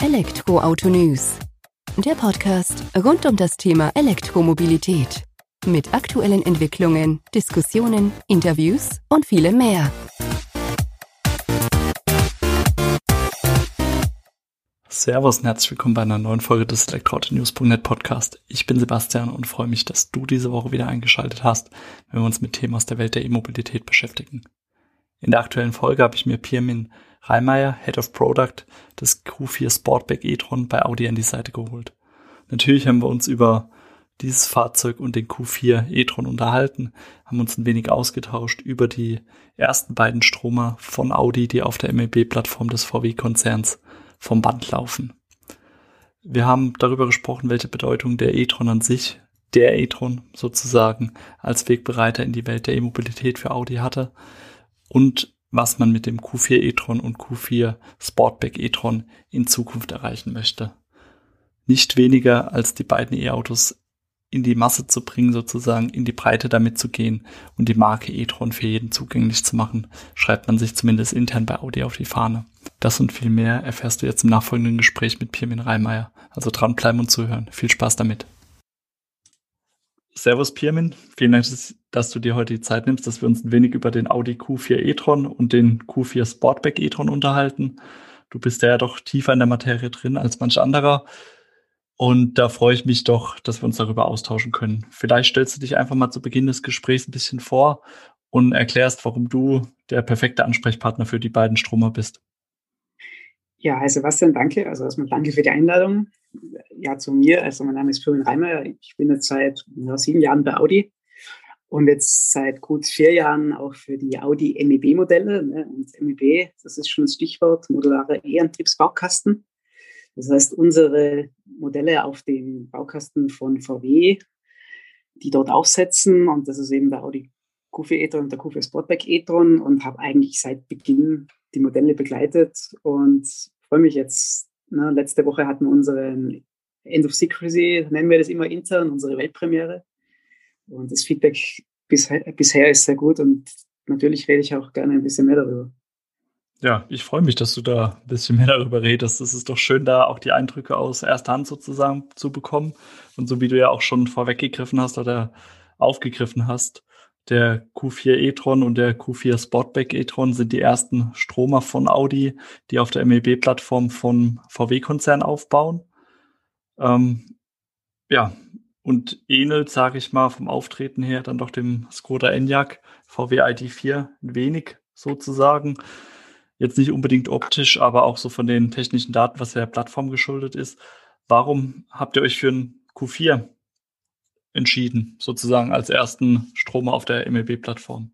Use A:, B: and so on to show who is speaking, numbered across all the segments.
A: Elektroauto News. Der Podcast rund um das Thema Elektromobilität. Mit aktuellen Entwicklungen, Diskussionen, Interviews und vielem mehr.
B: Servus und herzlich willkommen bei einer neuen Folge des Elektroauto-News.net Podcast. Ich bin Sebastian und freue mich, dass du diese Woche wieder eingeschaltet hast, wenn wir uns mit Themen aus der Welt der E-Mobilität beschäftigen. In der aktuellen Folge habe ich mir Pirmin Reimeyer, Head of Product des Q4 Sportback e-tron bei Audi an die Seite geholt. Natürlich haben wir uns über dieses Fahrzeug und den Q4 e-tron unterhalten, haben uns ein wenig ausgetauscht über die ersten beiden Stromer von Audi, die auf der MEB-Plattform des VW-Konzerns vom Band laufen. Wir haben darüber gesprochen, welche Bedeutung der e-tron an sich, der e-tron sozusagen, als Wegbereiter in die Welt der E-Mobilität für Audi hatte und was man mit dem Q4 e-tron und Q4 Sportback e-tron in Zukunft erreichen möchte. Nicht weniger als die beiden E-Autos in die Masse zu bringen, sozusagen in die Breite damit zu gehen und die Marke e-tron für jeden zugänglich zu machen, schreibt man sich zumindest intern bei Audi auf die Fahne. Das und viel mehr erfährst du jetzt im nachfolgenden Gespräch mit Pirmin Reimeyer. Also dranbleiben und zuhören. Viel Spaß damit. Servus Pirmin, vielen Dank, dass du dir heute die Zeit nimmst, dass wir uns ein wenig über den Audi Q4 e-tron und den Q4 Sportback e-tron unterhalten. Du bist ja doch tiefer in der Materie drin als manch anderer. Und da freue ich mich doch, dass wir uns darüber austauschen können. Vielleicht stellst du dich einfach mal zu Beginn des Gesprächs ein bisschen vor und erklärst, warum du der perfekte Ansprechpartner für die beiden Stromer bist.
C: Ja, hi Sebastian, danke. Also erstmal danke für die Einladung. Ja, zu mir. Also mein Name ist Florian Reimer. Ich bin jetzt seit ja, sieben Jahren bei Audi und jetzt seit gut vier Jahren auch für die Audi MEB-Modelle. Ne? Und MEB, das ist schon das Stichwort, modulare E-Antriebsbaukasten. Das heißt, unsere Modelle auf dem Baukasten von VW, die dort aufsetzen, und das ist eben der Audi Q4 e-tron und der Q4 Sportback e-tron und habe eigentlich seit Beginn die Modelle begleitet und freue mich jetzt. Ne, letzte Woche hatten wir unseren End of Secrecy, nennen wir das immer intern, unsere Weltpremiere. Und das Feedback bisher, bisher ist sehr gut und natürlich rede ich auch gerne ein bisschen mehr darüber.
B: Ja, ich freue mich, dass du da ein bisschen mehr darüber redest. Es ist doch schön, da auch die Eindrücke aus erster Hand sozusagen zu bekommen. Und so wie du ja auch schon vorweggegriffen hast oder aufgegriffen hast, der Q4 e-tron und der Q4 Sportback e-tron sind die ersten Stromer von Audi, die auf der MEB-Plattform vom VW-Konzern aufbauen. Ähm, ja, und ähnelt, sage ich mal, vom Auftreten her dann doch dem Skoda Enyaq VW ID4 ein wenig sozusagen. Jetzt nicht unbedingt optisch, aber auch so von den technischen Daten, was der Plattform geschuldet ist. Warum habt ihr euch für ein Q4 entschieden, sozusagen als ersten Stromer auf der MEB-Plattform?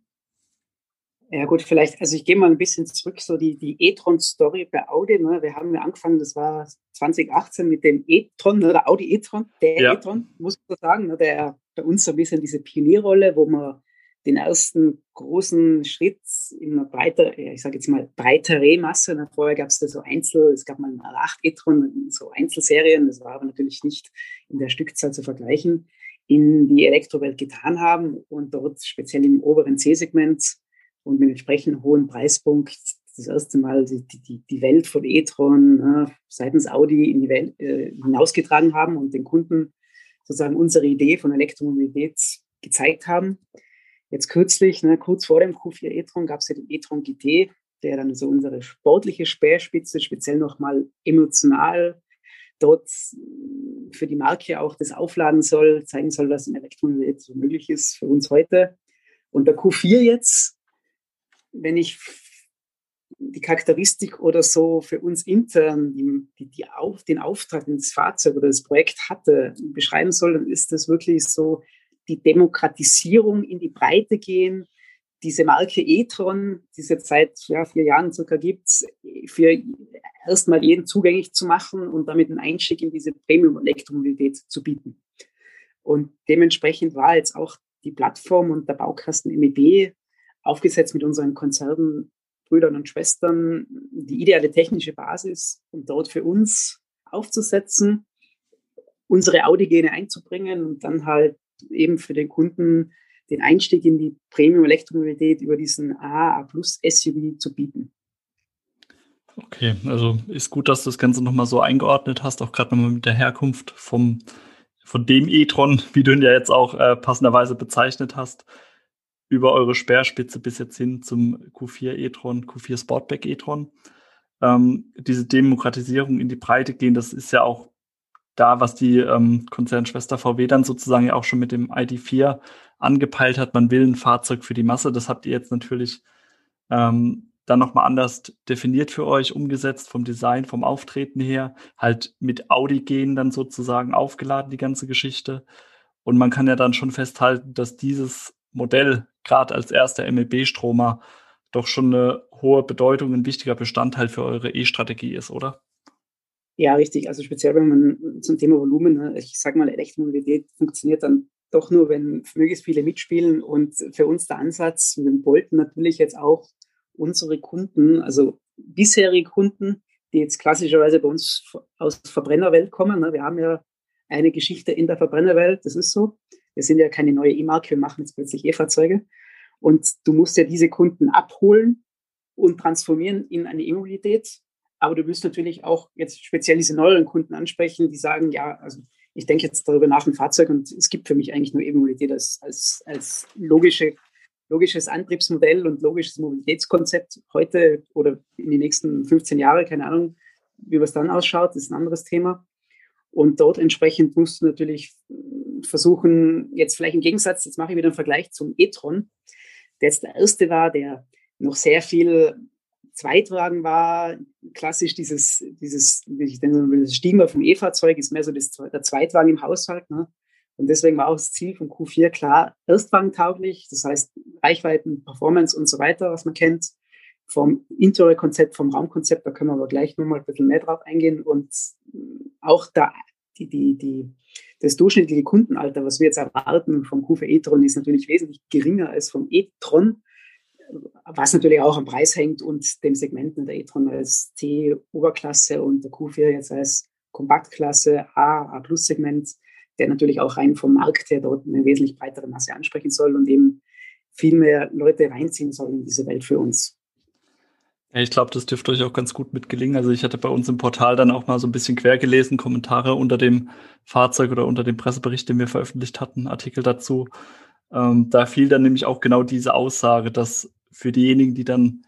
C: Ja gut, vielleicht, also ich gehe mal ein bisschen zurück, so die, die e-tron-Story bei Audi. Ne? Wir haben ja angefangen, das war 2018 mit dem e-tron, ne? der Audi e-tron, der ja. e-tron, muss man sagen, ne? der bei uns so ein bisschen diese Pionierrolle, wo man den ersten großen Schritt in einer breiter, ich sage jetzt mal breitere Masse. Ne? Vorher gab es da so Einzel, es gab mal 8 e-tron, so Einzelserien, das war aber natürlich nicht in der Stückzahl zu vergleichen in die Elektrowelt getan haben und dort speziell im oberen C-Segment und mit entsprechend hohen Preispunkt das erste Mal die, die, die Welt von e-tron äh, seitens Audi in die Welt äh, hinausgetragen haben und den Kunden sozusagen unsere Idee von Elektromobilität gezeigt haben. Jetzt kürzlich, ne, kurz vor dem Q4 e-tron, gab es ja den e-tron GT, der dann so unsere sportliche Speerspitze speziell nochmal emotional dort für die Marke auch das aufladen soll, zeigen soll, was in Elektromobilität so möglich ist für uns heute. Und der Q4 jetzt, wenn ich die Charakteristik oder so für uns intern die, die, die auf, den Auftrag, den das Fahrzeug oder das Projekt hatte, beschreiben soll, dann ist das wirklich so die Demokratisierung in die Breite gehen, diese Marke e-tron, die es jetzt seit ja, vier Jahren circa gibt, für erstmal jeden zugänglich zu machen und damit einen Einstieg in diese Premium-Elektromobilität zu bieten. Und dementsprechend war jetzt auch die Plattform und der Baukasten MEB aufgesetzt mit unseren Konzernen, Brüdern und Schwestern die ideale technische Basis, um dort für uns aufzusetzen, unsere Audi-Gene einzubringen und dann halt eben für den Kunden den Einstieg in die Premium-Elektromobilität über diesen A, A Plus SUV zu bieten.
B: Okay, also ist gut, dass du das Ganze nochmal so eingeordnet hast, auch gerade nochmal mit der Herkunft vom, von dem e-tron, wie du ihn ja jetzt auch äh, passenderweise bezeichnet hast, über eure Speerspitze bis jetzt hin zum Q4 e-tron, Q4 Sportback e-tron. Ähm, diese Demokratisierung in die Breite gehen, das ist ja auch da, was die ähm, Konzernschwester VW dann sozusagen ja auch schon mit dem ID4 angepeilt hat. Man will ein Fahrzeug für die Masse. Das habt ihr jetzt natürlich ähm, dann nochmal anders definiert für euch, umgesetzt vom Design, vom Auftreten her, halt mit Audi-Gen dann sozusagen aufgeladen, die ganze Geschichte. Und man kann ja dann schon festhalten, dass dieses Modell gerade als erster MLB-Stromer doch schon eine hohe Bedeutung, ein wichtiger Bestandteil für eure E-Strategie ist, oder?
C: Ja, richtig. Also speziell wenn man zum Thema Volumen, ne, ich sage mal, Elektromobilität funktioniert dann doch nur, wenn möglichst viele mitspielen. Und für uns der Ansatz, wir wollten natürlich jetzt auch unsere Kunden, also bisherige Kunden, die jetzt klassischerweise bei uns aus Verbrennerwelt kommen. Ne? Wir haben ja eine Geschichte in der Verbrennerwelt, das ist so. Wir sind ja keine neue E-Marke, wir machen jetzt plötzlich E-Fahrzeuge. Und du musst ja diese Kunden abholen und transformieren in eine E-Mobilität. Aber du wirst natürlich auch jetzt speziell diese neueren Kunden ansprechen, die sagen, ja, also ich denke jetzt darüber nach ein Fahrzeug und es gibt für mich eigentlich nur E-Mobilität als, als, als logische logisches Antriebsmodell und logisches Mobilitätskonzept heute oder in die nächsten 15 Jahre, keine Ahnung, wie es dann ausschaut, ist ein anderes Thema. Und dort entsprechend musst du natürlich versuchen, jetzt vielleicht im Gegensatz, jetzt mache ich wieder einen Vergleich zum e-tron, der jetzt der erste war, der noch sehr viel Zweitwagen war, klassisch dieses, dieses, ich denke, das Stigma vom E-Fahrzeug ist mehr so das, der Zweitwagen im Haushalt. Ne? Und deswegen war auch das Ziel von Q4 klar, erstwagentauglich, das heißt Reichweiten, Performance und so weiter, was man kennt. Vom Interior-Konzept, vom Raumkonzept, da können wir aber gleich nochmal ein bisschen mehr drauf eingehen. Und auch da, die, die, die, das durchschnittliche Kundenalter, was wir jetzt erwarten vom Q4 e-tron, ist natürlich wesentlich geringer als vom e-tron, was natürlich auch am Preis hängt und dem Segment der e-tron als C-Oberklasse und der Q4 jetzt als Kompaktklasse A, A-Plus-Segment der natürlich auch rein vom Markt her dort eine wesentlich breitere Masse ansprechen soll und eben viel mehr Leute reinziehen soll in diese Welt für uns.
B: Ich glaube, das dürfte euch auch ganz gut mitgelingen. Also ich hatte bei uns im Portal dann auch mal so ein bisschen quer gelesen, Kommentare unter dem Fahrzeug oder unter dem Pressebericht, den wir veröffentlicht hatten, Artikel dazu. Ähm, da fiel dann nämlich auch genau diese Aussage, dass für diejenigen, die dann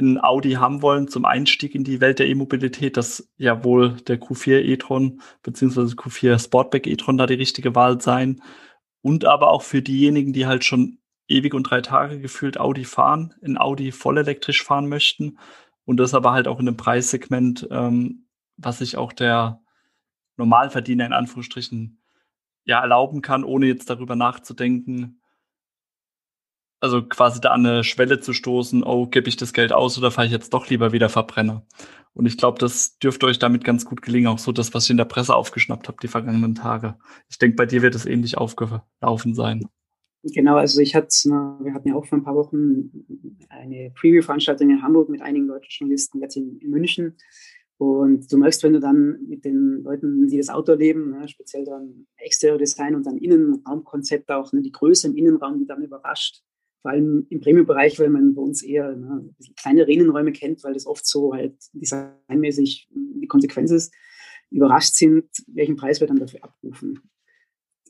B: ein Audi haben wollen zum Einstieg in die Welt der E-Mobilität, dass ja wohl der Q4 e-tron beziehungsweise Q4 Sportback e-tron da die richtige Wahl sein. Und aber auch für diejenigen, die halt schon ewig und drei Tage gefühlt Audi fahren, in Audi vollelektrisch fahren möchten. Und das aber halt auch in einem Preissegment, ähm, was sich auch der Normalverdiener in Anführungsstrichen ja erlauben kann, ohne jetzt darüber nachzudenken, also quasi da an eine Schwelle zu stoßen, oh, gebe ich das Geld aus oder fahre ich jetzt doch lieber wieder Verbrenner? Und ich glaube, das dürfte euch damit ganz gut gelingen, auch so das, was ich in der Presse aufgeschnappt habe die vergangenen Tage. Ich denke, bei dir wird es ähnlich aufgelaufen sein.
C: Genau, also ich hatte, wir hatten ja auch vor ein paar Wochen eine Preview-Veranstaltung in Hamburg mit einigen deutschen Journalisten, jetzt in, in, München. Und du merkst, wenn du dann mit den Leuten, die das Auto erleben, ne, speziell dann Exterior Design und dann Innenraumkonzept auch, ne, die Größe im Innenraum, die dann überrascht vor allem im Premium-Bereich, weil man bei uns eher ne, kleine Innenräume kennt, weil das oft so halt designmäßig die Konsequenz ist, überrascht sind, welchen Preis wir dann dafür abrufen.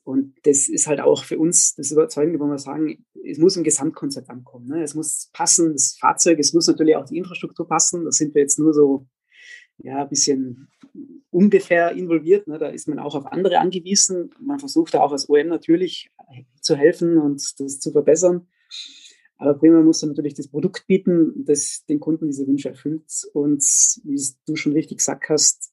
C: Und das ist halt auch für uns das Überzeugende, wo wir sagen, es muss im Gesamtkonzept ankommen. Ne? Es muss passen, das Fahrzeug, es muss natürlich auch die Infrastruktur passen. Da sind wir jetzt nur so ja, ein bisschen ungefähr involviert. Ne? Da ist man auch auf andere angewiesen. Man versucht da auch als OM natürlich zu helfen und das zu verbessern. Aber primär muss er natürlich das Produkt bieten, das den Kunden diese Wünsche erfüllt und, wie du schon richtig gesagt hast,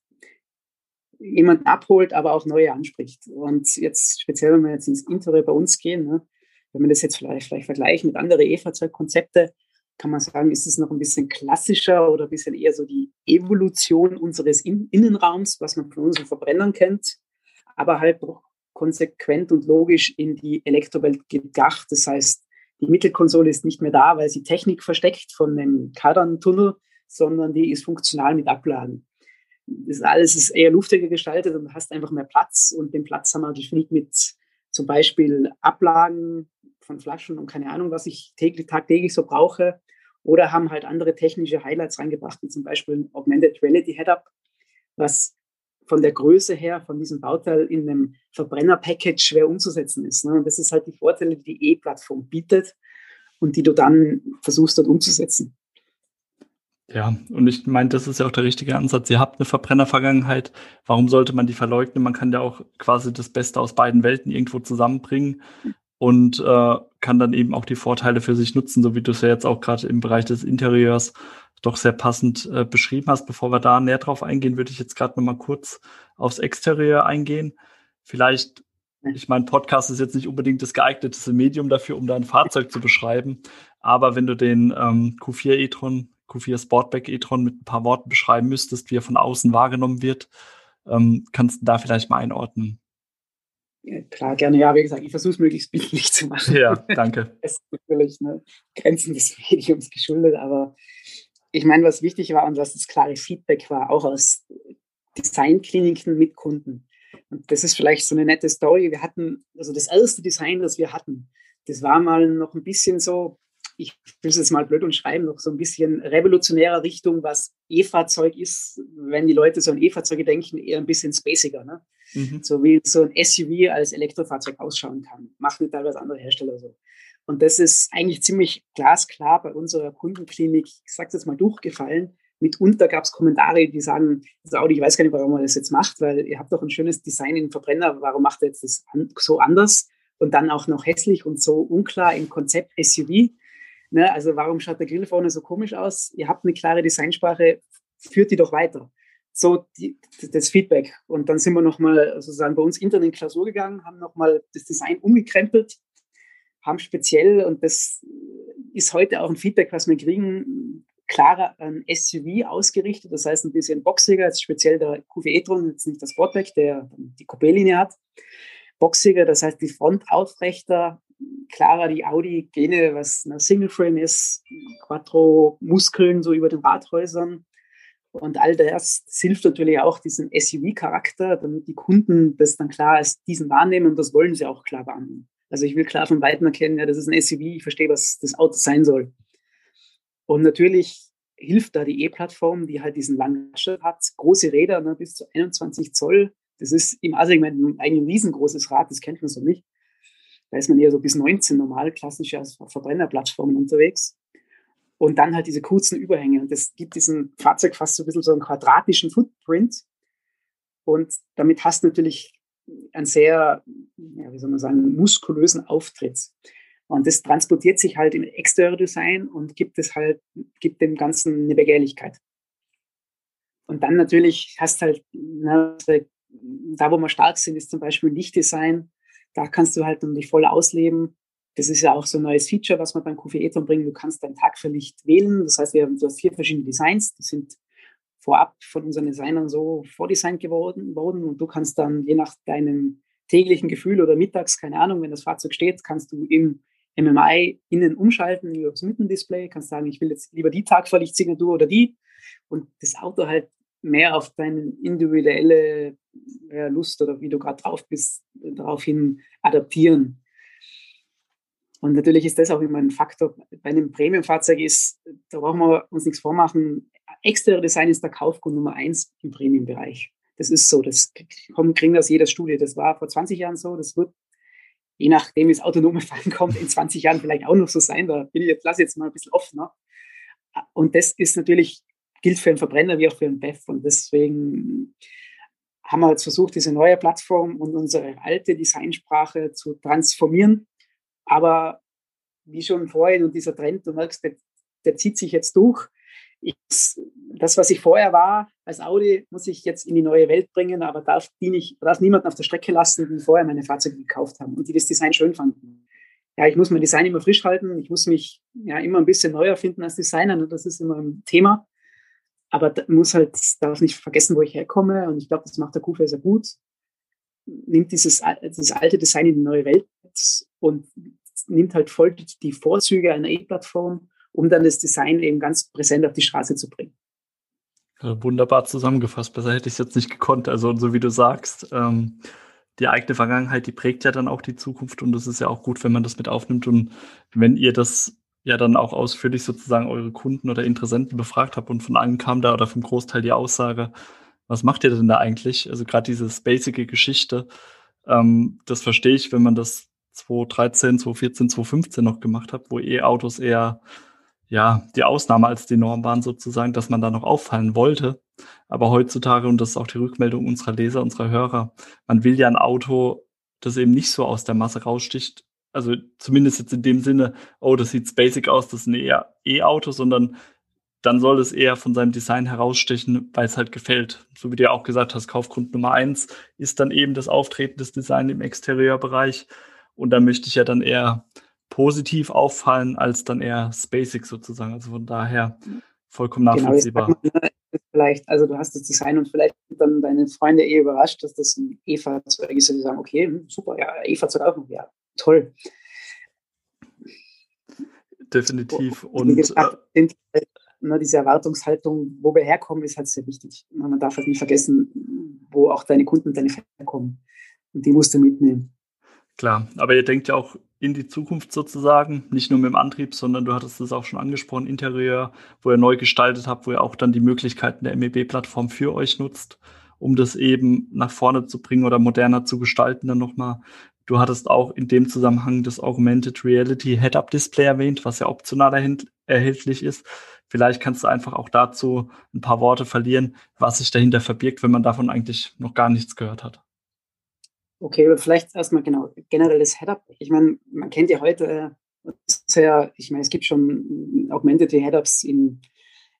C: jemanden abholt, aber auch neue anspricht. Und jetzt speziell, wenn wir jetzt ins Interieur bei uns gehen, ne, wenn wir das jetzt vielleicht, vielleicht vergleichen mit anderen E-Fahrzeugkonzepte, kann man sagen, ist es noch ein bisschen klassischer oder ein bisschen eher so die Evolution unseres In Innenraums, was man von unseren Verbrennern kennt, aber halt konsequent und logisch in die Elektrowelt gedacht. Das heißt, die Mittelkonsole ist nicht mehr da, weil sie Technik versteckt von dem Kardan-Tunnel, sondern die ist funktional mit Ablagen. Das alles ist eher luftiger gestaltet und hast einfach mehr Platz und den Platz haben wir gefüllt mit zum Beispiel Ablagen von Flaschen und keine Ahnung, was ich täglich, tagtäglich so brauche oder haben halt andere technische Highlights reingebracht, wie zum Beispiel ein Augmented Reality Head-Up, was von der Größe her von diesem Bauteil in einem Verbrenner-Package schwer umzusetzen ist. Ne? Und das ist halt die Vorteile, die die E-Plattform bietet und die du dann versuchst dort umzusetzen.
B: Ja, und ich meine, das ist ja auch der richtige Ansatz. Ihr habt eine Verbrennervergangenheit. Warum sollte man die verleugnen? Man kann ja auch quasi das Beste aus beiden Welten irgendwo zusammenbringen und äh, kann dann eben auch die Vorteile für sich nutzen, so wie du es ja jetzt auch gerade im Bereich des Interieurs doch sehr passend äh, beschrieben hast. Bevor wir da näher drauf eingehen, würde ich jetzt gerade noch mal kurz aufs Exterieur eingehen. Vielleicht, ich meine, Podcast ist jetzt nicht unbedingt das geeigneteste Medium dafür, um da ein Fahrzeug zu beschreiben. Aber wenn du den ähm, Q4 e-tron Q4 Sportback e-tron mit ein paar Worten beschreiben müsstest, wie er von außen wahrgenommen wird, ähm, kannst du da vielleicht mal einordnen?
C: Klar, gerne. Ja, wie gesagt, ich versuche es möglichst bildlich zu machen.
B: Ja, danke.
C: Es ist natürlich ne, Grenzen des Mediums geschuldet, aber ich meine, was wichtig war und was das klare Feedback war, auch aus Designkliniken mit Kunden. Und das ist vielleicht so eine nette Story. Wir hatten, also das erste Design, das wir hatten, das war mal noch ein bisschen so, ich will es jetzt mal blöd und schreiben, noch so ein bisschen revolutionärer Richtung, was E-Fahrzeug ist, wenn die Leute so an E-Fahrzeuge denken, eher ein bisschen spaciger. Ne? Mhm. So wie so ein SUV als Elektrofahrzeug ausschauen kann. Machen teilweise andere Hersteller so. Und das ist eigentlich ziemlich glasklar bei unserer Kundenklinik, ich sage jetzt mal, durchgefallen. Mitunter gab es Kommentare, die sagen, also Audi, ich weiß gar nicht, warum man das jetzt macht, weil ihr habt doch ein schönes Design in Verbrenner, warum macht ihr jetzt das so anders und dann auch noch hässlich und so unklar im Konzept SUV? Ne, also warum schaut der Grill vorne so komisch aus? Ihr habt eine klare Designsprache, führt die doch weiter. So die, das Feedback. Und dann sind wir nochmal sozusagen bei uns intern in Klausur gegangen, haben nochmal das Design umgekrempelt, haben speziell, und das ist heute auch ein Feedback, was wir kriegen, klarer ein SUV ausgerichtet, das heißt ein bisschen boxiger, jetzt speziell der QV e-tron, jetzt nicht das Sportback, der die Coupé-Linie hat. Boxiger, das heißt die Front aufrechter, klarer die Audi-Gene, was eine Single-Frame ist, Quattro-Muskeln so über den Radhäusern. Und all das, hilft natürlich auch diesem SUV-Charakter, damit die Kunden das dann klar als diesen wahrnehmen und das wollen sie auch klar wahrnehmen. Also ich will klar von Weitem erkennen, ja, das ist ein SUV, ich verstehe, was das Auto sein soll. Und natürlich hilft da die E-Plattform, die halt diesen langen hat, große Räder ne, bis zu 21 Zoll. Das ist im A-Segment eigentlich ein riesengroßes Rad, das kennt man so nicht. Da ist man eher so bis 19 normal, klassisch als Verbrennerplattformen unterwegs. Und dann halt diese kurzen Überhänge. Und das gibt diesem Fahrzeug fast so ein bisschen so einen quadratischen Footprint. Und damit hast du natürlich einen sehr, ja, wie soll man sagen, muskulösen Auftritt. Und das transportiert sich halt im Exterior-Design und gibt es halt, gibt dem Ganzen eine Begehrlichkeit. Und dann natürlich hast halt, na, da wo wir stark sind, ist zum Beispiel Lichtdesign. Da kannst du halt dich voll ausleben. Das ist ja auch so ein neues Feature, was wir beim QV e-tron bringen. Du kannst dein Tag für Licht wählen. Das heißt, wir haben so vier verschiedene Designs. Die sind vorab von unseren Designern so vordesignt geworden worden und du kannst dann je nach deinem täglichen Gefühl oder mittags, keine Ahnung, wenn das Fahrzeug steht, kannst du im MMI innen umschalten über das Mittendisplay, kannst sagen, ich will jetzt lieber die Tagverlichtsignatur oder die und das Auto halt mehr auf deine individuelle Lust oder wie du gerade drauf bist, daraufhin adaptieren. Und natürlich ist das auch immer ein Faktor. Bei einem Premium-Fahrzeug ist, da brauchen wir uns nichts vormachen, exterior Design ist der Kaufgrund Nummer eins im Premium-Bereich. Das ist so, das kriegen wir aus jeder Studie. Das war vor 20 Jahren so, das wird, je nachdem, wie es autonome Fahren kommt, in 20 Jahren vielleicht auch noch so sein. Da bin ich jetzt, lasse jetzt mal ein bisschen offener. Und das ist natürlich, gilt für einen Verbrenner wie auch für einen BEF. Und deswegen haben wir jetzt versucht, diese neue Plattform und unsere alte Designsprache zu transformieren aber wie schon vorhin und dieser Trend, du merkst, der, der zieht sich jetzt durch. Ich, das, was ich vorher war als Audi, muss ich jetzt in die neue Welt bringen, aber darf, die nicht, darf niemanden auf der Strecke lassen, die vorher meine Fahrzeuge gekauft haben und die das Design schön fanden. Ja, ich muss mein Design immer frisch halten, ich muss mich ja immer ein bisschen neu erfinden als Designer, und das ist immer ein Thema. Aber muss halt, darf nicht vergessen, wo ich herkomme und ich glaube, das macht der Kufa sehr gut. Nimmt dieses, dieses alte Design in die neue Welt und nimmt halt voll die Vorzüge einer E-Plattform, um dann das Design eben ganz präsent auf die Straße zu bringen.
B: Wunderbar zusammengefasst. Besser hätte ich es jetzt nicht gekonnt. Also, so wie du sagst, ähm, die eigene Vergangenheit, die prägt ja dann auch die Zukunft und das ist ja auch gut, wenn man das mit aufnimmt. Und wenn ihr das ja dann auch ausführlich sozusagen eure Kunden oder Interessenten befragt habt und von allen kam da oder vom Großteil die Aussage, was macht ihr denn da eigentlich? Also gerade diese basic Geschichte, ähm, das verstehe ich, wenn man das 2013, 2014, 2015 noch gemacht hat, wo E-Autos eher ja die Ausnahme als die Norm waren sozusagen, dass man da noch auffallen wollte. Aber heutzutage, und das ist auch die Rückmeldung unserer Leser, unserer Hörer, man will ja ein Auto, das eben nicht so aus der Masse raussticht, also zumindest jetzt in dem Sinne, oh, das sieht basic aus, das ist ein E-Auto, sondern dann soll es eher von seinem Design herausstechen, weil es halt gefällt. So wie du ja auch gesagt hast, Kaufgrund Nummer eins ist dann eben das Auftreten des Design im Exterieurbereich. Und da möchte ich ja dann eher positiv auffallen, als dann eher basic sozusagen. Also von daher vollkommen genau, nachvollziehbar. Genau,
C: vielleicht, also du hast das Design und vielleicht dann deine Freunde eh überrascht, dass das ein E-Fahrzeug ist und die sagen, okay, hm, super, ja, E-Fahrzeug auch noch, ja, toll.
B: Definitiv. Und gesagt,
C: äh, ne, diese Erwartungshaltung, wo wir herkommen, ist halt sehr wichtig. Man darf halt nicht vergessen, wo auch deine Kunden und deine Fans herkommen. Und die musst du mitnehmen.
B: Klar, aber ihr denkt ja auch in die Zukunft sozusagen, nicht nur mit dem Antrieb, sondern du hattest es auch schon angesprochen, Interieur, wo ihr neu gestaltet habt, wo ihr auch dann die Möglichkeiten der MEB-Plattform für euch nutzt, um das eben nach vorne zu bringen oder moderner zu gestalten dann nochmal. Du hattest auch in dem Zusammenhang das Augmented Reality Head-Up-Display erwähnt, was ja optional erhältlich ist. Vielleicht kannst du einfach auch dazu ein paar Worte verlieren, was sich dahinter verbirgt, wenn man davon eigentlich noch gar nichts gehört hat.
C: Okay, vielleicht erstmal genau generelles Head-Up. Ich meine, man kennt ja heute sehr, ich meine, es gibt schon Augmented Head-Ups in,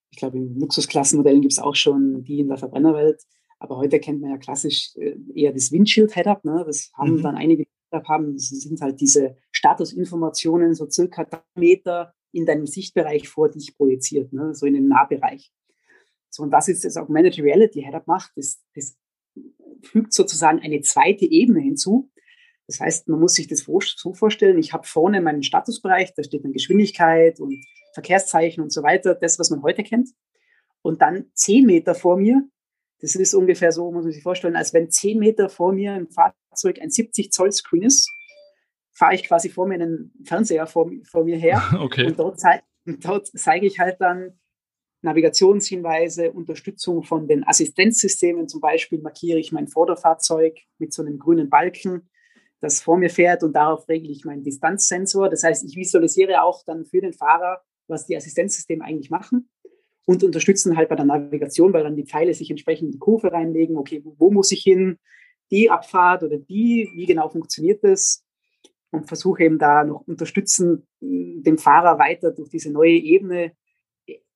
C: ich glaube, in Luxusklassenmodellen gibt es auch schon die in der Verbrennerwelt. Aber heute kennt man ja klassisch äh, eher das Windshield-Head-Up. Ne? Das haben mhm. dann einige haben. Das sind halt diese Statusinformationen, so circa drei Meter in deinem Sichtbereich vor dich projiziert, ne? so in den Nahbereich. So, und was jetzt das Augmented Reality Head-Up macht, das, das fügt sozusagen eine zweite Ebene hinzu. Das heißt, man muss sich das so vorstellen, ich habe vorne meinen Statusbereich, da steht dann Geschwindigkeit und Verkehrszeichen und so weiter, das, was man heute kennt. Und dann zehn Meter vor mir, das ist ungefähr so, muss man sich vorstellen, als wenn zehn Meter vor mir im Fahrzeug ein 70 Zoll Screen ist fahre ich quasi vor mir einen Fernseher vor, vor mir her.
B: Okay.
C: Und dort, zei dort zeige ich halt dann Navigationshinweise, Unterstützung von den Assistenzsystemen. Zum Beispiel markiere ich mein Vorderfahrzeug mit so einem grünen Balken, das vor mir fährt und darauf regle ich meinen Distanzsensor. Das heißt, ich visualisiere auch dann für den Fahrer, was die Assistenzsysteme eigentlich machen und unterstützen halt bei der Navigation, weil dann die Pfeile sich entsprechend in die Kurve reinlegen. Okay, wo muss ich hin? Die Abfahrt oder die? Wie genau funktioniert das? und versuche eben da noch unterstützen, dem Fahrer weiter durch diese neue Ebene,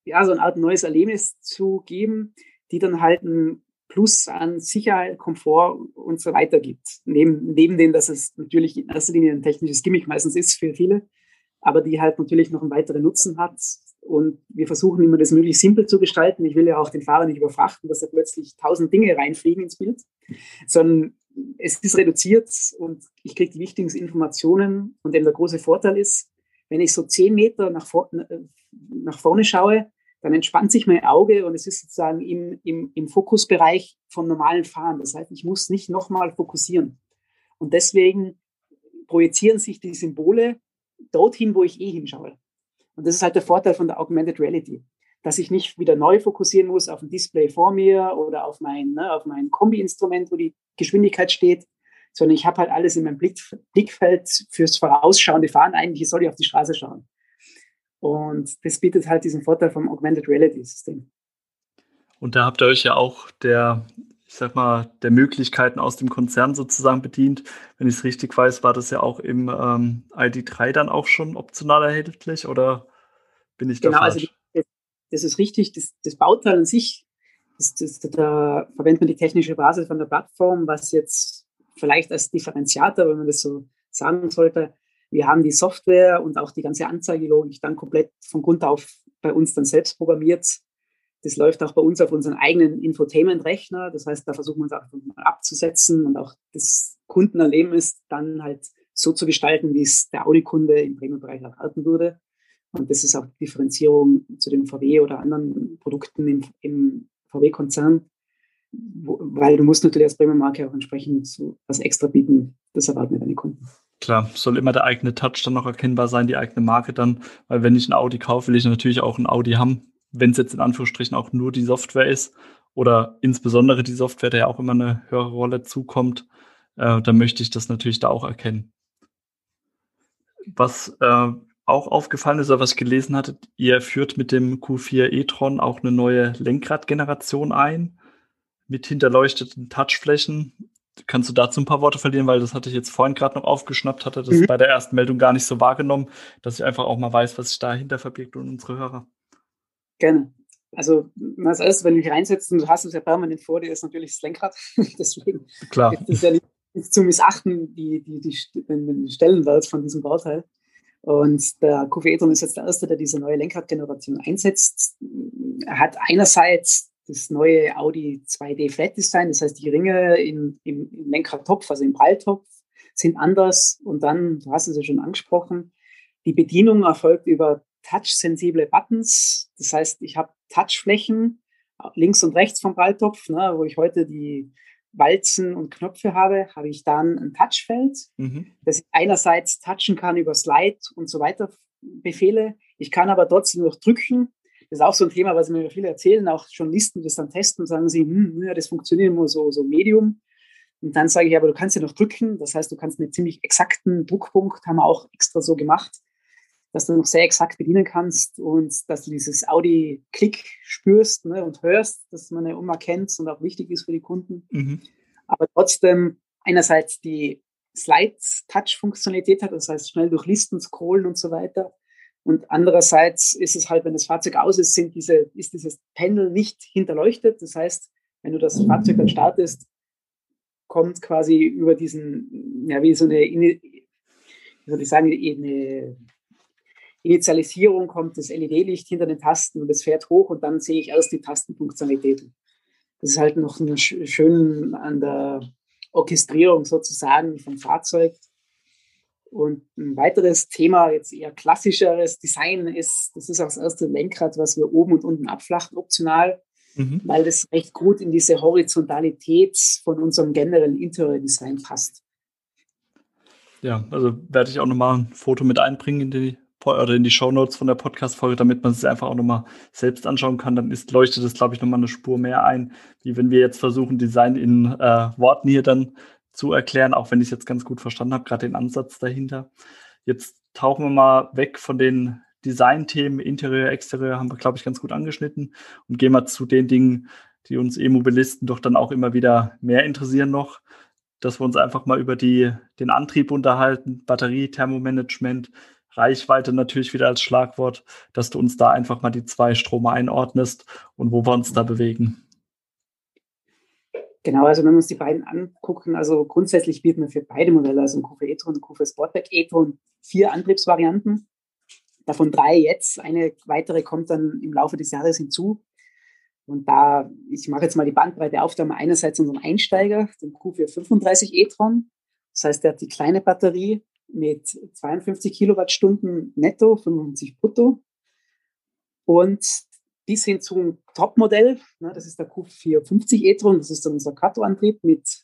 C: ja, so eine Art neues Erlebnis zu geben, die dann halt ein Plus an Sicherheit, Komfort und so weiter gibt. Neben, neben dem, dass es natürlich in erster Linie ein technisches Gimmick meistens ist für viele, aber die halt natürlich noch einen weiteren Nutzen hat. Und wir versuchen immer, das möglichst simpel zu gestalten. Ich will ja auch den Fahrer nicht überfrachten, dass da plötzlich tausend Dinge reinfliegen ins Bild, sondern es ist reduziert und ich kriege die wichtigsten Informationen. Und eben der große Vorteil ist, wenn ich so zehn Meter nach, vor, äh, nach vorne schaue, dann entspannt sich mein Auge und es ist sozusagen im, im, im Fokusbereich vom normalen Fahren. Das heißt, ich muss nicht nochmal fokussieren. Und deswegen projizieren sich die Symbole dorthin, wo ich eh hinschaue. Und das ist halt der Vorteil von der Augmented Reality dass ich nicht wieder neu fokussieren muss auf ein Display vor mir oder auf mein, ne, auf mein Kombi-Instrument, wo die Geschwindigkeit steht, sondern ich habe halt alles in meinem Blick, Blickfeld fürs vorausschauende Fahren. Eigentlich soll ich auf die Straße schauen. Und das bietet halt diesen Vorteil vom Augmented Reality System.
B: Und da habt ihr euch ja auch der, ich sag mal, der Möglichkeiten aus dem Konzern sozusagen bedient. Wenn ich es richtig weiß, war das ja auch im ähm, ID3 dann auch schon optional erhältlich oder bin ich da genau, falsch? Also
C: das ist richtig, das, das Bauteil an sich, das, das, da verwendet man die technische Basis von der Plattform, was jetzt vielleicht als Differenziator, wenn man das so sagen sollte, wir haben die Software und auch die ganze Anzeigelogik dann komplett von Grund auf bei uns dann selbst programmiert. Das läuft auch bei uns auf unseren eigenen Infotainment-Rechner. Das heißt, da versuchen wir uns auch abzusetzen und auch das Kundenerlebnis dann halt so zu gestalten, wie es der Audi-Kunde im Premium-Bereich erwarten würde. Und das ist auch die Differenzierung zu den VW oder anderen Produkten im, im VW-Konzern, weil du musst natürlich als Premium-Marke auch entsprechend so was extra bieten. Das erwarten deine Kunden.
B: Klar, soll immer der eigene Touch dann noch erkennbar sein, die eigene Marke dann, weil wenn ich ein Audi kaufe, will ich natürlich auch ein Audi haben, wenn es jetzt in Anführungsstrichen auch nur die Software ist oder insbesondere die Software, der ja auch immer eine höhere Rolle zukommt, äh, dann möchte ich das natürlich da auch erkennen. Was äh, auch aufgefallen ist, oder was ich gelesen hatte, ihr führt mit dem Q4 e-tron auch eine neue Lenkradgeneration ein mit hinterleuchteten Touchflächen. Kannst du dazu ein paar Worte verlieren, weil das hatte ich jetzt vorhin gerade noch aufgeschnappt, hatte das mhm. bei der ersten Meldung gar nicht so wahrgenommen, dass ich einfach auch mal weiß, was sich dahinter verbirgt und unsere Hörer.
C: Gerne. Also als erstes, wenn du dich reinsetzt und du hast es ja permanent vor dir, ist natürlich das Lenkrad. Deswegen
B: Klar.
C: ist es ja nicht, nicht zu missachten, die, die, die, den Stellenwert von diesem Bauteil. Und der QV e-tron ist jetzt der Erste, der diese neue Lenkradgeneration einsetzt. Er hat einerseits das neue Audi 2D Flat Design, das heißt, die Ringe im, im, im Lenkradtopf, also im Pralltopf, sind anders. Und dann, du hast es ja schon angesprochen, die Bedienung erfolgt über touch-sensible Buttons. Das heißt, ich habe Touchflächen links und rechts vom Pralltopf, ne, wo ich heute die Walzen und Knöpfe habe, habe ich dann ein Touchfeld, mhm. das ich einerseits touchen kann über Slide und so weiter Befehle. Ich kann aber trotzdem noch drücken. Das ist auch so ein Thema, was mir viele erzählen, auch Journalisten das dann testen und sagen sie, hm, ja, das funktioniert nur so, so Medium. Und dann sage ich, aber du kannst ja noch drücken. Das heißt, du kannst einen ziemlich exakten Druckpunkt, haben wir auch extra so gemacht, dass du noch sehr exakt bedienen kannst und dass du dieses Audi-Klick spürst ne, und hörst, dass man ja immer kennt und auch wichtig ist für die Kunden. Mhm. Aber trotzdem einerseits die Slide-Touch-Funktionalität hat, das heißt schnell durch Listen scrollen und so weiter. Und andererseits ist es halt, wenn das Fahrzeug aus ist, sind diese, ist dieses Panel nicht hinterleuchtet. Das heißt, wenn du das Fahrzeug dann startest, kommt quasi über diesen, ja, wie so eine, wie soll ich sagen, eine Initialisierung kommt das LED-Licht hinter den Tasten und es fährt hoch und dann sehe ich erst die Tastenfunktionalitäten. Das ist halt noch schön an der Orchestrierung sozusagen vom Fahrzeug. Und ein weiteres Thema, jetzt eher klassischeres Design ist, das ist auch das erste Lenkrad, was wir oben und unten abflachen, optional, mhm. weil das recht gut in diese Horizontalität von unserem generellen Interior-Design passt.
B: Ja, also werde ich auch nochmal ein Foto mit einbringen in die oder in die Shownotes von der Podcast-Folge, damit man es einfach auch nochmal selbst anschauen kann. Dann ist, leuchtet es, glaube ich, nochmal eine Spur mehr ein, wie wenn wir jetzt versuchen, Design in äh, Worten hier dann zu erklären, auch wenn ich es jetzt ganz gut verstanden habe, gerade den Ansatz dahinter. Jetzt tauchen wir mal weg von den Design-Themen, Interieur, Exterieur, haben wir, glaube ich, ganz gut angeschnitten und gehen mal zu den Dingen, die uns E-Mobilisten doch dann auch immer wieder mehr interessieren noch, dass wir uns einfach mal über die, den Antrieb unterhalten, Batterie, Thermomanagement, Reichweite natürlich wieder als Schlagwort, dass du uns da einfach mal die zwei Strome einordnest und wo wir uns da bewegen.
C: Genau, also wenn wir uns die beiden angucken, also grundsätzlich bieten wir für beide Modelle, also ein Kufa e-tron und Kufa Sportback e-tron, vier Antriebsvarianten, davon drei jetzt. Eine weitere kommt dann im Laufe des Jahres hinzu. Und da, ich mache jetzt mal die Bandbreite auf, da haben wir einerseits unseren Einsteiger, den Q435 e-tron. Das heißt, der hat die kleine Batterie, mit 52 Kilowattstunden netto, 55 brutto. Und bis hin zum Topmodell, ne, das ist der Q450 e-tron, das ist dann unser Quattro-Antrieb mit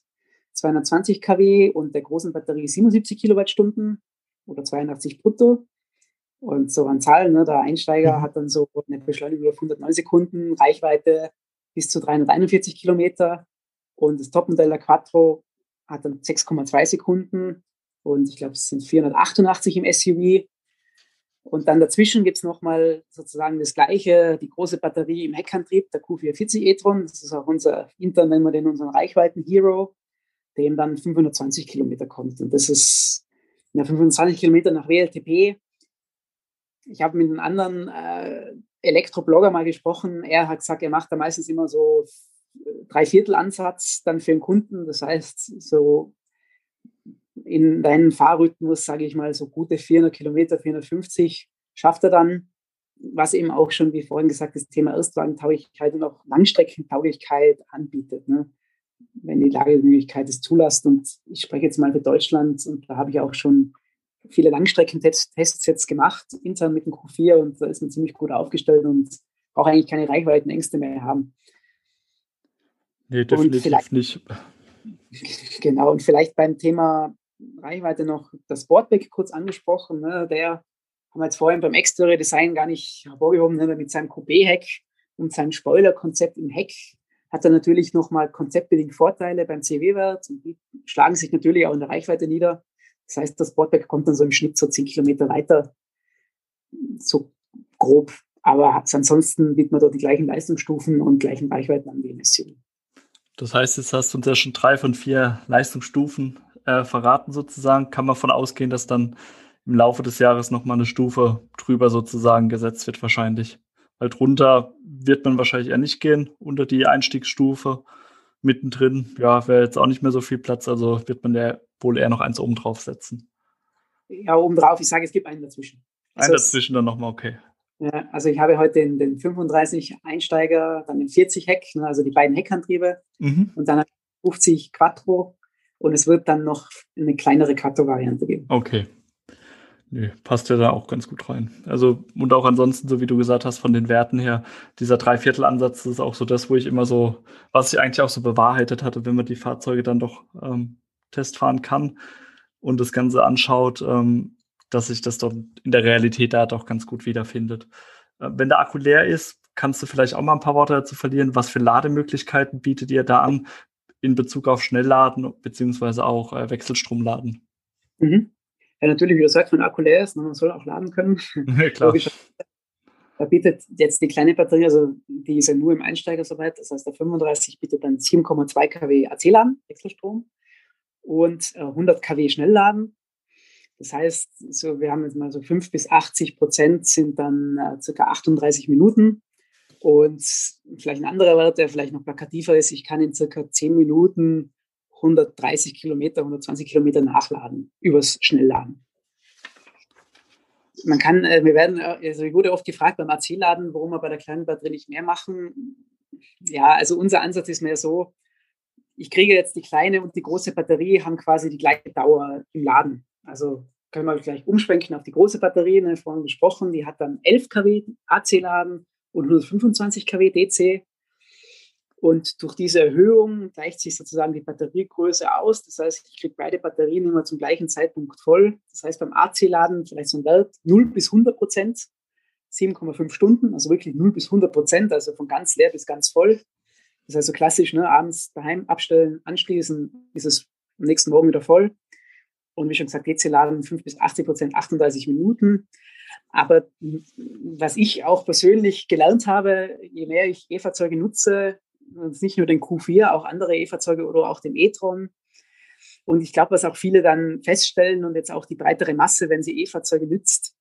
C: 220 kW und der großen Batterie 77 Kilowattstunden oder 82 brutto. Und so an Zahlen, ne, der Einsteiger mhm. hat dann so eine Beschleunigung auf 109 Sekunden, Reichweite bis zu 341 Kilometer. Und das Topmodell der Quattro hat dann 6,2 Sekunden und ich glaube, es sind 488 im SUV. Und dann dazwischen gibt es nochmal sozusagen das gleiche, die große Batterie im Heckantrieb, der Q440 e-tron. Das ist auch unser intern, nennen wir den unseren Reichweiten-Hero, dem dann 520 Kilometer kommt. Und das ist na, 25 Kilometer nach WLTP. Ich habe mit einem anderen äh, Elektroblogger mal gesprochen. Er hat gesagt, er macht da meistens immer so Dreiviertel Ansatz dann für den Kunden. Das heißt, so in deinem Fahrrhythmus, sage ich mal, so gute 400 Kilometer, 450 schafft er dann, was eben auch schon, wie vorhin gesagt, das Thema Erstwagentauglichkeit und auch Langstreckentauglichkeit anbietet. Ne? Wenn die Lagemöglichkeit es zulässt. Und ich spreche jetzt mal für Deutschland und da habe ich auch schon viele Langstreckentests jetzt gemacht, intern mit dem Q4 und da ist man ziemlich gut aufgestellt und braucht eigentlich keine Reichweitenängste mehr haben.
B: Nee, definitiv nicht.
C: Genau, und vielleicht beim Thema Reichweite noch das Boardback kurz angesprochen. Ne? Der haben wir jetzt vorhin beim Exterior Design gar nicht hervorgehoben, ne? mit seinem Coupé-Heck und seinem Spoiler-Konzept im Heck hat er natürlich nochmal konzeptbedingt Vorteile beim CW-Wert und die schlagen sich natürlich auch in der Reichweite nieder. Das heißt, das Boardback kommt dann so im Schnitt so 10 Kilometer weiter, so grob. Aber ansonsten bietet man dort die gleichen Leistungsstufen und gleichen Reichweiten an wie MSU.
B: Das heißt, jetzt hast du uns ja schon drei von vier Leistungsstufen äh, verraten sozusagen. Kann man davon ausgehen, dass dann im Laufe des Jahres nochmal eine Stufe drüber sozusagen gesetzt wird wahrscheinlich. Weil drunter wird man wahrscheinlich eher nicht gehen, unter die Einstiegsstufe. Mittendrin, ja, wäre jetzt auch nicht mehr so viel Platz, also wird man ja wohl eher noch eins oben drauf setzen.
C: Ja, oben drauf, ich sage, es gibt einen dazwischen.
B: Also einen dazwischen dann nochmal, okay.
C: Ja, also ich habe heute den, den 35 Einsteiger, dann den 40 Heck, ne, also die beiden Heckantriebe mhm. und dann 50 Quattro und es wird dann noch eine kleinere Quattro-Variante geben.
B: Okay. Nee, passt ja da auch ganz gut rein. Also, und auch ansonsten, so wie du gesagt hast, von den Werten her, dieser Dreiviertel-Ansatz ist auch so das, wo ich immer so, was ich eigentlich auch so bewahrheitet hatte, wenn man die Fahrzeuge dann doch ähm, testfahren kann und das Ganze anschaut, ähm, dass sich das doch in der Realität da doch ganz gut wiederfindet. Äh, wenn der Akku leer ist, kannst du vielleicht auch mal ein paar Worte dazu verlieren. Was für Lademöglichkeiten bietet ihr da an in Bezug auf Schnellladen beziehungsweise auch äh, Wechselstromladen?
C: Mhm. Ja, natürlich, wie du sagst, wenn Akku leer ist, man soll auch laden können.
B: Ja, klar.
C: Da bietet jetzt die kleine Batterie, also die ist ja nur im Einsteiger soweit, das heißt der 35 bietet dann 7,2 kW AC-Laden, Wechselstrom und 100 äh, kW Schnellladen. Das heißt, so, wir haben jetzt mal so 5 bis 80 Prozent sind dann äh, circa 38 Minuten. Und vielleicht ein anderer Wert, der vielleicht noch plakativer ist, ich kann in circa 10 Minuten 130 Kilometer, 120 Kilometer nachladen übers Schnellladen. Man kann, äh, wir werden, äh, also ich wurde oft gefragt beim AC-Laden, warum wir bei der kleinen Batterie nicht mehr machen. Ja, also unser Ansatz ist mehr so, ich kriege jetzt die kleine und die große Batterie, haben quasi die gleiche Dauer im Laden. Also können wir gleich umschwenken auf die große Batterie, ne, vorhin gesprochen, die hat dann 11 kW AC-Laden und 125 kW DC. Und durch diese Erhöhung gleicht sich sozusagen die Batteriegröße aus. Das heißt, ich kriege beide Batterien immer zum gleichen Zeitpunkt voll. Das heißt, beim AC-Laden vielleicht so ein Wert 0 bis 100 Prozent, 7,5 Stunden, also wirklich 0 bis 100 Prozent, also von ganz leer bis ganz voll. Das heißt so klassisch, ne, abends daheim abstellen, anschließen, ist es am nächsten Morgen wieder voll. Und wie schon gesagt, DC-Laden 5 bis 80 Prozent, 38 Minuten. Aber was ich auch persönlich gelernt habe, je mehr ich E-Fahrzeuge nutze, nicht nur den Q4, auch andere E-Fahrzeuge oder auch den e-tron. Und ich glaube, was auch viele dann feststellen und jetzt auch die breitere Masse, wenn sie E-Fahrzeuge nützt,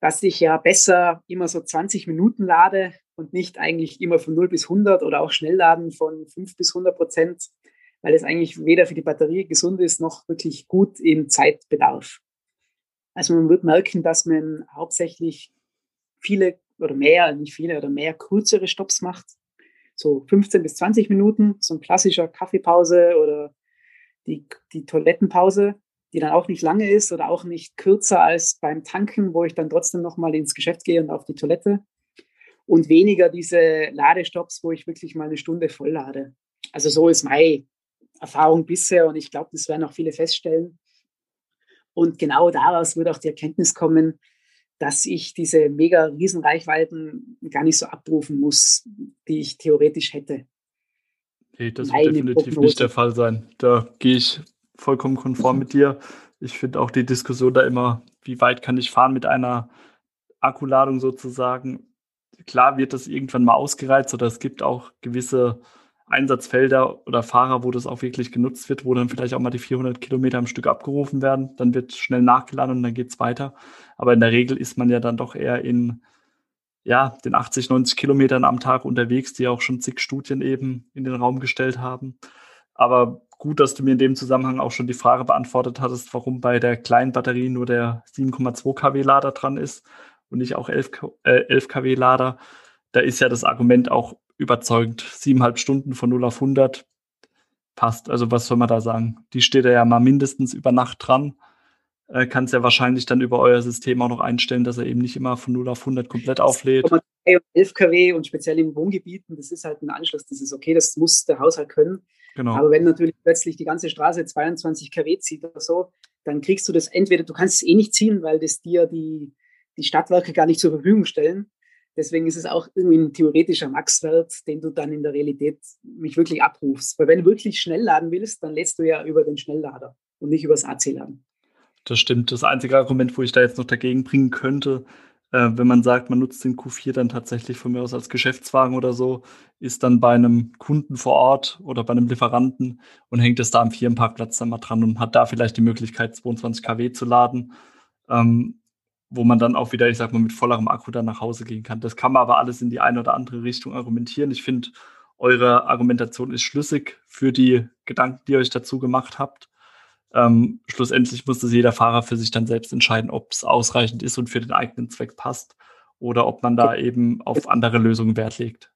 C: dass ich ja besser immer so 20 Minuten lade und nicht eigentlich immer von 0 bis 100 oder auch Schnellladen von 5 bis 100 Prozent, weil es eigentlich weder für die Batterie gesund ist, noch wirklich gut im Zeitbedarf. Also man wird merken, dass man hauptsächlich viele oder mehr, nicht viele oder mehr kürzere Stops macht. So 15 bis 20 Minuten, so ein klassischer Kaffeepause oder die, die Toilettenpause, die dann auch nicht lange ist oder auch nicht kürzer als beim Tanken, wo ich dann trotzdem nochmal ins Geschäft gehe und auf die Toilette. Und weniger diese Ladestops, wo ich wirklich mal eine Stunde voll lade. Also so ist meine Erfahrung bisher und ich glaube, das werden auch viele feststellen. Und genau daraus wird auch die Erkenntnis kommen, dass ich diese mega Riesenreichweiten gar nicht so abrufen muss, die ich theoretisch hätte.
B: Nee, das Meine wird definitiv Prognose. nicht der Fall sein. Da gehe ich vollkommen konform mit dir. Ich finde auch die Diskussion da immer, wie weit kann ich fahren mit einer Akkuladung sozusagen. Klar wird das irgendwann mal ausgereizt oder es gibt auch gewisse Einsatzfelder oder Fahrer, wo das auch wirklich genutzt wird, wo dann vielleicht auch mal die 400 Kilometer am Stück abgerufen werden. Dann wird schnell nachgeladen und dann geht es weiter. Aber in der Regel ist man ja dann doch eher in ja, den 80, 90 Kilometern am Tag unterwegs, die auch schon zig Studien eben in den Raum gestellt haben. Aber gut, dass du mir in dem Zusammenhang auch schon die Frage beantwortet hattest, warum bei der kleinen Batterie nur der 7,2 kW Lader dran ist und nicht auch 11, äh, 11 kW Lader. Da ist ja das Argument auch überzeugend. Siebeneinhalb Stunden von 0 auf 100 passt. Also was soll man da sagen? Die steht ja mal mindestens über Nacht dran. Äh, Kann es ja wahrscheinlich dann über euer System auch noch einstellen, dass er eben nicht immer von 0 auf 100 komplett auflädt.
C: 11 kW und speziell in Wohngebieten, das ist halt ein Anschluss, das ist okay, das muss der Haushalt können. Genau. Aber wenn natürlich plötzlich die ganze Straße 22 kW zieht oder so, dann kriegst du das entweder, du kannst es eh nicht ziehen, weil das dir die, die Stadtwerke gar nicht zur Verfügung stellen. Deswegen ist es auch irgendwie ein theoretischer Maxwert, den du dann in der Realität mich wirklich abrufst. Weil wenn du wirklich schnell laden willst, dann lädst du ja über den Schnelllader und nicht über das AC-Laden.
B: Das stimmt. Das einzige Argument, wo ich da jetzt noch dagegen bringen könnte, äh, wenn man sagt, man nutzt den Q4 dann tatsächlich von mir aus als Geschäftswagen oder so, ist dann bei einem Kunden vor Ort oder bei einem Lieferanten und hängt es da am Firmenparkplatz dann mal dran und hat da vielleicht die Möglichkeit, 22 kW zu laden. Ähm, wo man dann auch wieder, ich sag mal, mit vollerem Akku dann nach Hause gehen kann. Das kann man aber alles in die eine oder andere Richtung argumentieren. Ich finde, eure Argumentation ist schlüssig für die Gedanken, die ihr euch dazu gemacht habt. Ähm, schlussendlich muss das jeder Fahrer für sich dann selbst entscheiden, ob es ausreichend ist und für den eigenen Zweck passt oder ob man da eben auf andere Lösungen Wert legt.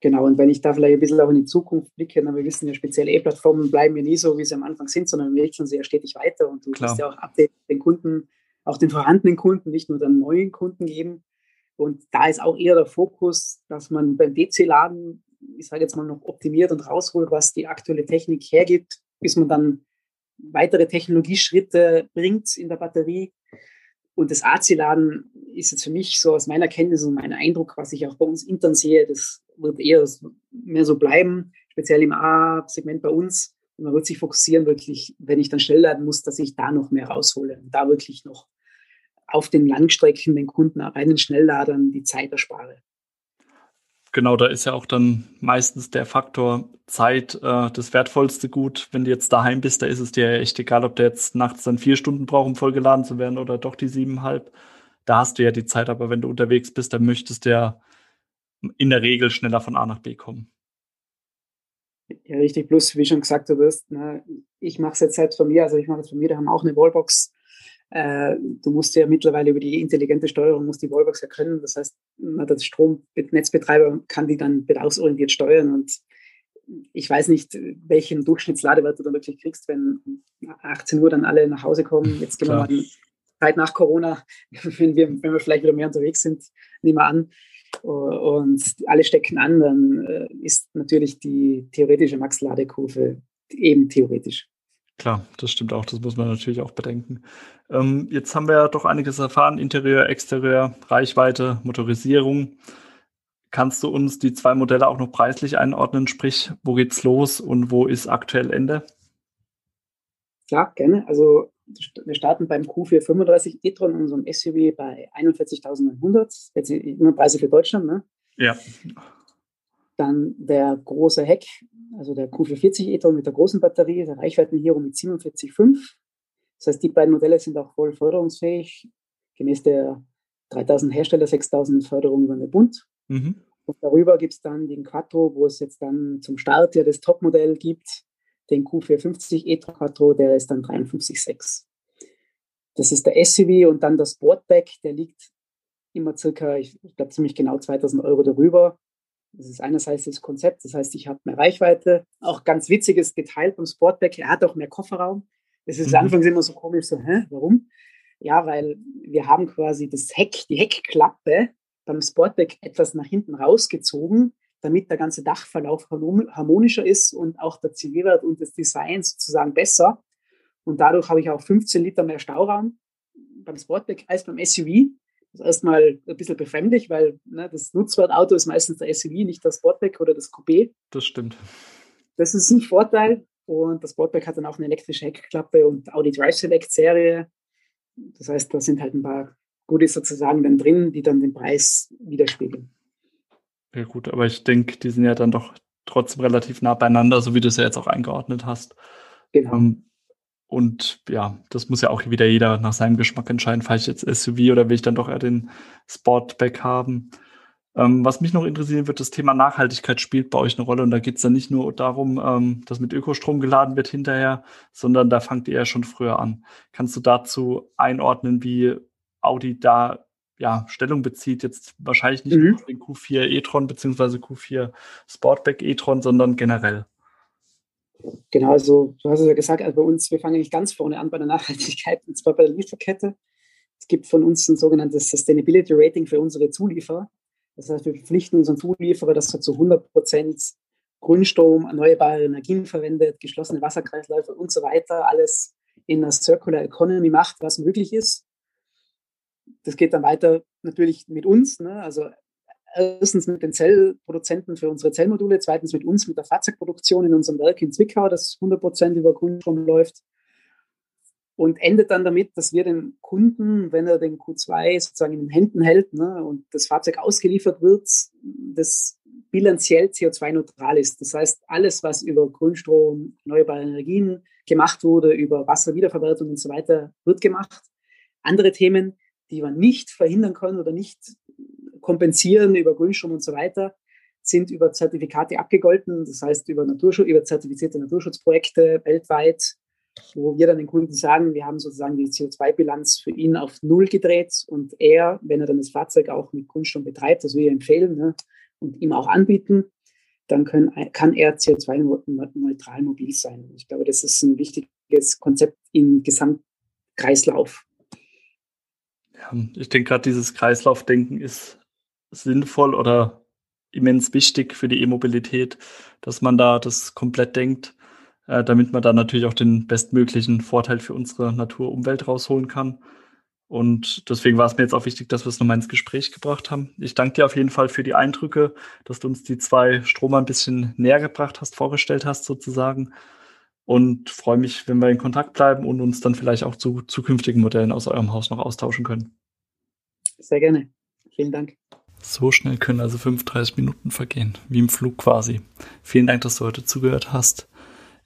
C: Genau, und wenn ich da vielleicht ein bisschen auch in die Zukunft blicke, dann wir wissen ja, spezielle E-Plattformen bleiben ja nie so, wie sie am Anfang sind, sondern wir entwickeln sie ja stetig weiter und du Klar. musst ja auch Updates den Kunden auch den vorhandenen Kunden, nicht nur den neuen Kunden geben. Und da ist auch eher der Fokus, dass man beim DC-Laden, ich sage jetzt mal, noch optimiert und rausholt, was die aktuelle Technik hergibt, bis man dann weitere Technologieschritte bringt in der Batterie. Und das AC-Laden ist jetzt für mich so aus meiner Kenntnis und meinem Eindruck, was ich auch bei uns intern sehe, das wird eher mehr so bleiben, speziell im A-Segment bei uns. Und man wird sich fokussieren, wirklich, wenn ich dann schnell laden muss, dass ich da noch mehr raushole und da wirklich noch auf den Langstrecken den Kunden reinen Schnellladern die Zeit erspare.
B: Genau, da ist ja auch dann meistens der Faktor Zeit äh, das wertvollste Gut. Wenn du jetzt daheim bist, da ist es dir ja echt egal, ob der jetzt nachts dann vier Stunden braucht, um vollgeladen zu werden oder doch die siebeneinhalb. Da hast du ja die Zeit, aber wenn du unterwegs bist, dann möchtest du ja in der Regel schneller von A nach B kommen.
C: Ja, richtig. Plus, wie schon gesagt, du wirst, ne, ich mache es jetzt selbst von mir, also ich mache es von mir, da haben wir auch eine Wallbox äh, du musst ja mittlerweile über die intelligente Steuerung, musst die Wallbox ja können. Das heißt, der Stromnetzbetreiber kann die dann bedarfsorientiert steuern und ich weiß nicht, welchen Durchschnittsladewert du dann wirklich kriegst, wenn 18 Uhr dann alle nach Hause kommen. Jetzt gehen Klar. wir mal Zeit nach Corona, wenn wir, wenn wir vielleicht wieder mehr unterwegs sind, nehmen wir an. Und alle stecken an, dann äh, ist natürlich die theoretische Max-Ladekurve eben theoretisch.
B: Klar, das stimmt auch. Das muss man natürlich auch bedenken. Ähm, jetzt haben wir ja doch einiges erfahren. Interieur, Exterieur, Reichweite, Motorisierung. Kannst du uns die zwei Modelle auch noch preislich einordnen? Sprich, wo geht's los und wo ist aktuell Ende?
C: Klar, gerne. Also wir starten beim Q435 e-tron, unserem SUV, bei 41.900. Jetzt immer Preise für Deutschland, ne?
B: Ja.
C: Dann der große Heck, also der Q440 e-tron mit der großen Batterie, der Reichweitenhero mit 47,5. Das heißt, die beiden Modelle sind auch voll förderungsfähig, gemäß der 3000 Hersteller, 6000 Förderung über den Bund. Mhm. Und darüber gibt es dann den Quattro, wo es jetzt dann zum Start ja das Topmodell gibt, den Q450 e-tron Quattro, der ist dann 53,6. Das ist der SUV und dann das Sportback, der liegt immer circa, ich glaube ziemlich genau 2000 Euro darüber. Das ist einerseits das Konzept, das heißt, ich habe mehr Reichweite. Auch ganz witziges Detail beim Sportback, er hat auch mehr Kofferraum. Das ist mhm. anfangs immer so komisch, so, hä, warum? Ja, weil wir haben quasi das Heck, die Heckklappe beim Sportback etwas nach hinten rausgezogen, damit der ganze Dachverlauf harmonischer ist und auch der Zivilwert und das Design sozusagen besser. Und dadurch habe ich auch 15 Liter mehr Stauraum beim Sportback als beim SUV. Das ist erstmal ein bisschen befremdlich, weil ne, das Nutzwertauto ist meistens der SUV, nicht das Sportback oder das Coupé.
B: Das stimmt.
C: Das ist ein Vorteil. Und das Sportback hat dann auch eine elektrische Heckklappe und Audi Drive Select Serie. Das heißt, da sind halt ein paar Goodies sozusagen dann drin, die dann den Preis widerspiegeln.
B: Ja gut, aber ich denke, die sind ja dann doch trotzdem relativ nah beieinander, so wie du es ja jetzt auch eingeordnet hast. Genau. Ähm, und ja, das muss ja auch wieder jeder nach seinem Geschmack entscheiden. Fahre ich jetzt SUV oder will ich dann doch eher den Sportback haben? Ähm, was mich noch interessieren wird, das Thema Nachhaltigkeit spielt bei euch eine Rolle. Und da geht es dann nicht nur darum, ähm, dass mit Ökostrom geladen wird hinterher, sondern da fangt ihr ja schon früher an. Kannst du dazu einordnen, wie Audi da ja, Stellung bezieht? Jetzt wahrscheinlich nicht mhm. nur den Q4 e-tron beziehungsweise Q4 Sportback e-tron, sondern generell.
C: Genau, also du hast es ja gesagt, also bei uns, wir fangen nicht ganz vorne an bei der Nachhaltigkeit, und zwar bei der Lieferkette. Es gibt von uns ein sogenanntes Sustainability Rating für unsere Zulieferer. Das heißt, wir verpflichten unseren Zulieferer, dass er zu 100 Prozent Grünstrom, erneuerbare Energien verwendet, geschlossene Wasserkreisläufe und so weiter, alles in einer Circular Economy macht, was möglich ist. Das geht dann weiter natürlich mit uns, ne? also erstens mit den Zellproduzenten für unsere Zellmodule, zweitens mit uns, mit der Fahrzeugproduktion in unserem Werk in Zwickau, das 100% über Grundstrom läuft und endet dann damit, dass wir den Kunden, wenn er den Q2 sozusagen in den Händen hält ne, und das Fahrzeug ausgeliefert wird, das bilanziell CO2-neutral ist. Das heißt, alles, was über Grünstrom, erneuerbare Energien gemacht wurde, über Wasserwiederverwertung und so weiter, wird gemacht. Andere Themen, die man nicht verhindern kann oder nicht kompensieren über Grünstrom und so weiter, sind über Zertifikate abgegolten. Das heißt, über, Naturschutz, über zertifizierte Naturschutzprojekte weltweit wo wir dann den Kunden sagen, wir haben sozusagen die CO2-Bilanz für ihn auf Null gedreht und er, wenn er dann das Fahrzeug auch mit Kunststoff betreibt, das wir empfehlen ne, und ihm auch anbieten, dann können, kann er CO2-neutral mobil sein. Ich glaube, das ist ein wichtiges Konzept im Gesamtkreislauf.
B: Ja, ich denke gerade, dieses Kreislaufdenken ist sinnvoll oder immens wichtig für die E-Mobilität, dass man da das komplett denkt äh, damit man da natürlich auch den bestmöglichen Vorteil für unsere Natur, Umwelt rausholen kann. Und deswegen war es mir jetzt auch wichtig, dass wir es nochmal ins Gespräch gebracht haben. Ich danke dir auf jeden Fall für die Eindrücke, dass du uns die zwei Stromer ein bisschen näher gebracht hast, vorgestellt hast sozusagen. Und freue mich, wenn wir in Kontakt bleiben und uns dann vielleicht auch zu zukünftigen Modellen aus eurem Haus noch austauschen können.
C: Sehr gerne. Vielen Dank.
B: So schnell können also 35 Minuten vergehen, wie im Flug quasi. Vielen Dank, dass du heute zugehört hast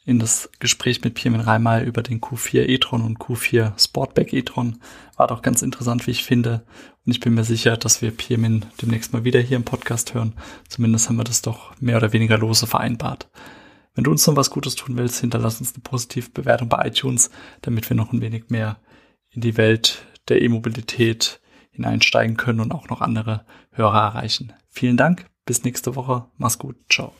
B: in das Gespräch mit Pirmin Reimal über den Q4 e-tron und Q4 Sportback e-tron. War doch ganz interessant, wie ich finde. Und ich bin mir sicher, dass wir Pirmin demnächst mal wieder hier im Podcast hören. Zumindest haben wir das doch mehr oder weniger lose vereinbart. Wenn du uns noch was Gutes tun willst, hinterlass uns eine positive Bewertung bei iTunes, damit wir noch ein wenig mehr in die Welt der E-Mobilität hineinsteigen können und auch noch andere Hörer erreichen. Vielen Dank, bis nächste Woche, mach's gut, ciao.